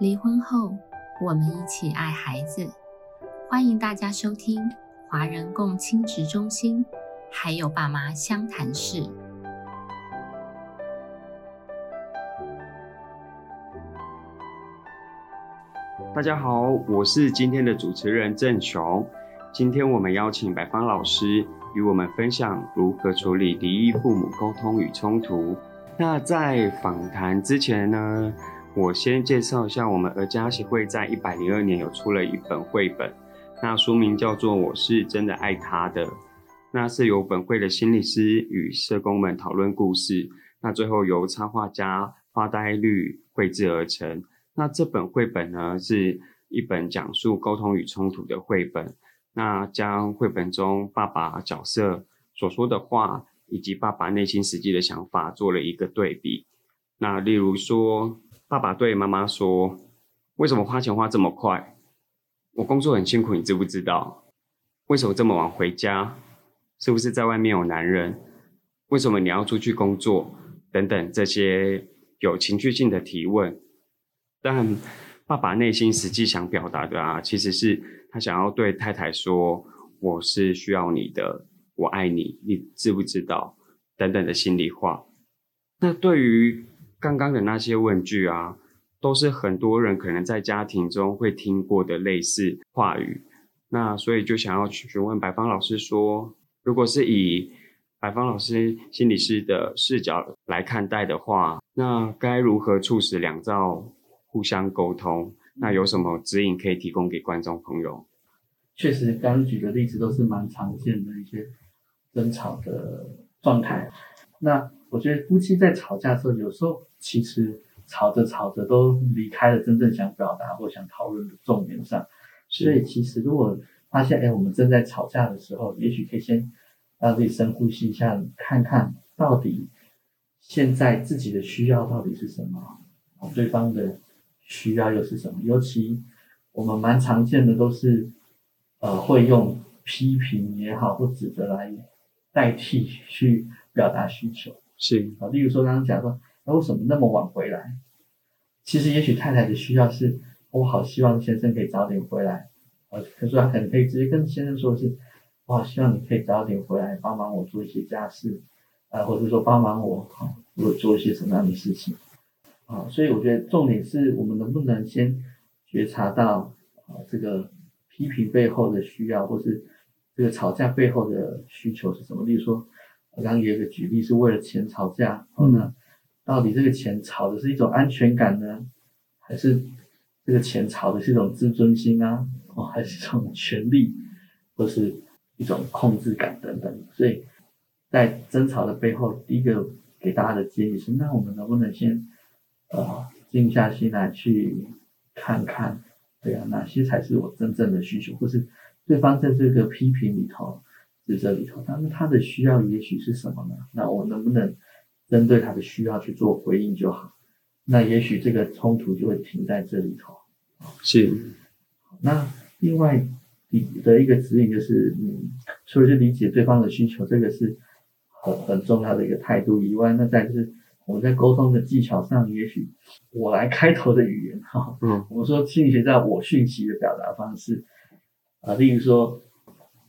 离婚后，我们一起爱孩子。欢迎大家收听华人共亲职中心，还有爸妈相谈室。大家好，我是今天的主持人郑雄。今天我们邀请白芳老师与我们分享如何处理离异父母沟通与冲突。那在访谈之前呢？我先介绍一下，我们儿家协会在一百零二年有出了一本绘本，那书名叫做《我是真的爱他的》，那是由本会的心理师与社工们讨论故事，那最后由插画家发呆绿绘制而成。那这本绘本呢，是一本讲述沟通与冲突的绘本，那将绘本中爸爸角色所说的话，以及爸爸内心实际的想法做了一个对比。那例如说。爸爸对妈妈说：“为什么花钱花这么快？我工作很辛苦，你知不知道？为什么这么晚回家？是不是在外面有男人？为什么你要出去工作？等等这些有情绪性的提问。但爸爸内心实际想表达的啊，其实是他想要对太太说：我是需要你的，我爱你，你知不知道？等等的心里话。那对于……刚刚的那些问句啊，都是很多人可能在家庭中会听过的类似话语。那所以就想要去询问白芳老师说，如果是以白芳老师心理师的视角来看待的话，那该如何促使两造互相沟通？那有什么指引可以提供给观众朋友？确实，刚刚举的例子都是蛮常见的一些争吵的状态。那我觉得夫妻在吵架的时候，有时候其实吵着吵着都离开了真正想表达或想讨论的重点上。所以其实如果发现哎，我们正在吵架的时候，也许可以先让自己深呼吸一下，看看到底现在自己的需要到底是什么，对方的需要又是什么。尤其我们蛮常见的都是呃会用批评也好或指责来代替去表达需求。是啊，例如说刚刚讲说，那为什么那么晚回来？其实也许太太的需要是，我好希望先生可以早点回来。啊，可是他可能可以直接跟先生说，是，我好希望你可以早点回来，帮忙我做一些家事，啊，或者说帮忙我，啊，我做一些什么样的事情？啊，所以我觉得重点是我们能不能先觉察到啊，这个批评背后的需要，或是这个吵架背后的需求是什么？例如说。我刚刚有一个举例，是为了钱吵架，哦，那到底这个钱吵的是一种安全感呢，还是这个钱吵的是一种自尊心啊，哦，还是一种权利，或是一种控制感等等？所以在争吵的背后，第一个给大家的建议是：那我们能不能先呃静下心来去看看，对啊，哪些才是我真正的需求，或是对方在这个批评里头。指责里头，但是他的需要也许是什么呢？那我能不能针对他的需要去做回应就好？那也许这个冲突就会停在这里头。是。那另外的一个指引就是，嗯，除了去理解对方的需求，这个是很很重要的一个态度以外，那再就是我们在沟通的技巧上，也许我来开头的语言哈，嗯，我们说心理学在我讯息的表达方式啊，例如说。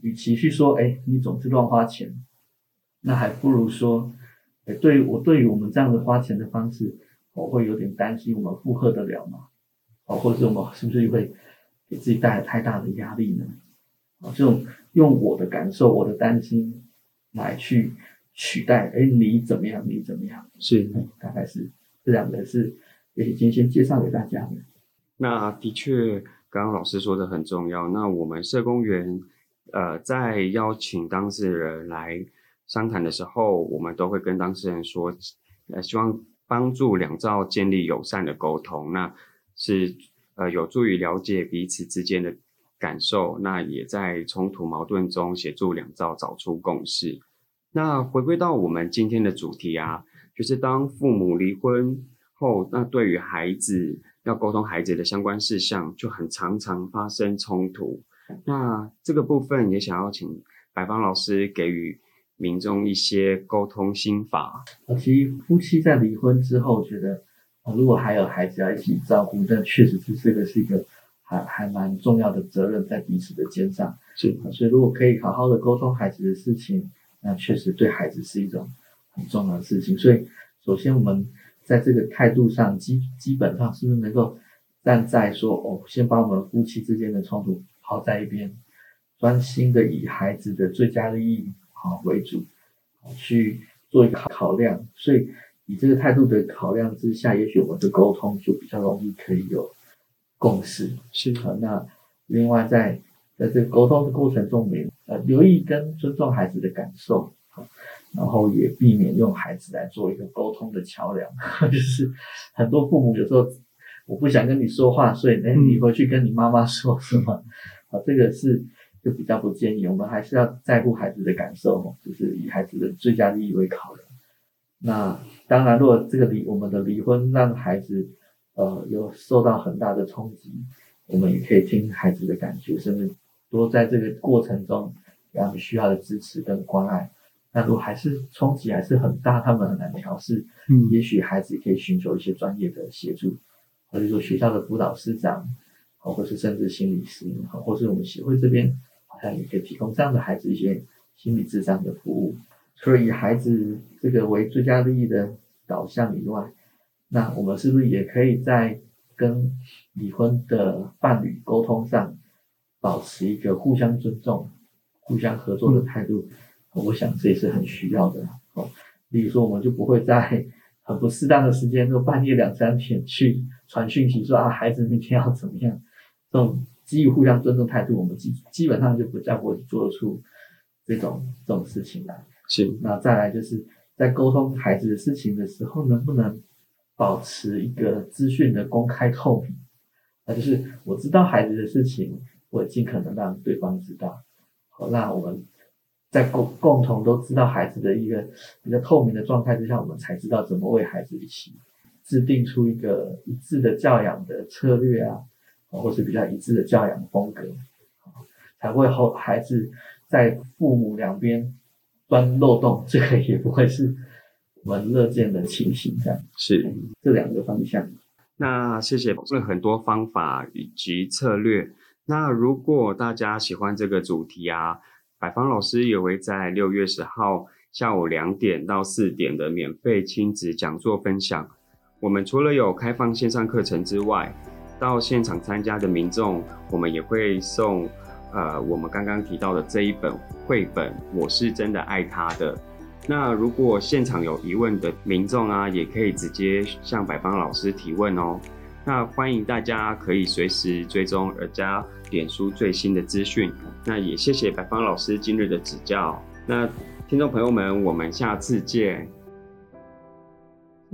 与其去说，哎，你总是乱花钱，那还不如说，哎，对我对于我们这样的花钱的方式，我会有点担心，我们负荷得了吗？哦，或者是我们是不是会给自己带来太大的压力呢？啊，这种用我的感受、我的担心来去取代，哎，你怎么样？你怎么样？是，大概是这两个是，也今天先介绍给大家的。那的确，刚刚老师说的很重要。那我们社工员。呃，在邀请当事人来商谈的时候，我们都会跟当事人说，呃，希望帮助两造建立友善的沟通，那是呃有助于了解彼此之间的感受，那也在冲突矛盾中协助两造找出共识。那回归到我们今天的主题啊，就是当父母离婚后，那对于孩子要沟通孩子的相关事项，就很常常发生冲突。那这个部分也想要请白芳老师给予民众一些沟通心法。其实夫妻在离婚之后，觉得啊，如果还有孩子要一起照顾，那确实是这个是一个还还蛮重要的责任在彼此的肩上。是，所以如果可以好好的沟通孩子的事情，那确实对孩子是一种很重要的事情。所以，首先我们在这个态度上，基基本上是不是能够站在说，哦，先把我们夫妻之间的冲突抛在一边，专心的以孩子的最佳利益啊为主，去做一个考量。所以，以这个态度的考量之下，也许我们的沟通就比较容易可以有共识。是啊，那另外在在这个沟通的过程中，也呃留意跟尊重孩子的感受啊，然后也避免用孩子来做一个沟通的桥梁。就是很多父母有时候我不想跟你说话，所以哎你回去跟你妈妈说什么啊，这个是就比较不建议。我们还是要在乎孩子的感受，就是以孩子的最佳利益为考量。那当然，如果这个离我们的离婚让孩子呃有受到很大的冲击，我们也可以听孩子的感觉，甚至。多在这个过程中给他们需要的支持跟关爱，那如果还是冲击还是很大，他们很难调试，嗯，也许孩子可以寻求一些专业的协助，或者说学校的辅导师长，或是甚至心理师，或是我们协会这边好像也可以提供这样的孩子一些心理智商的服务。除了以孩子这个为最佳利益的导向以外，那我们是不是也可以在跟离婚的伴侣沟通上？保持一个互相尊重、互相合作的态度，我想这也是很需要的哦。例如说，我们就不会在很不适当的时间，就半夜两三点去传讯息说啊，孩子明天要怎么样？这种基于互相尊重态度，我们基基本上就不再会做出这种这种事情来。是。那再来就是在沟通孩子的事情的时候，能不能保持一个资讯的公开透明？那就是我知道孩子的事情。我尽可能让对方知道，好，那我们在共共同都知道孩子的一个比较透明的状态之下，我们才知道怎么为孩子一起制定出一个一致的教养的策略啊，或是比较一致的教养风格，才会后孩子在父母两边钻漏洞，这个也不会是我们乐见的情形。这样是这两个方向。那谢谢，这很多方法以及策略。那如果大家喜欢这个主题啊，百芳老师也会在六月十号下午两点到四点的免费亲子讲座分享。我们除了有开放线上课程之外，到现场参加的民众，我们也会送呃我们刚刚提到的这一本绘本《我是真的爱他的》。那如果现场有疑问的民众啊，也可以直接向百芳老师提问哦。那欢迎大家可以随时追踪而家脸书最新的资讯。那也谢谢百芳老师今日的指教。那听众朋友们，我们下次见。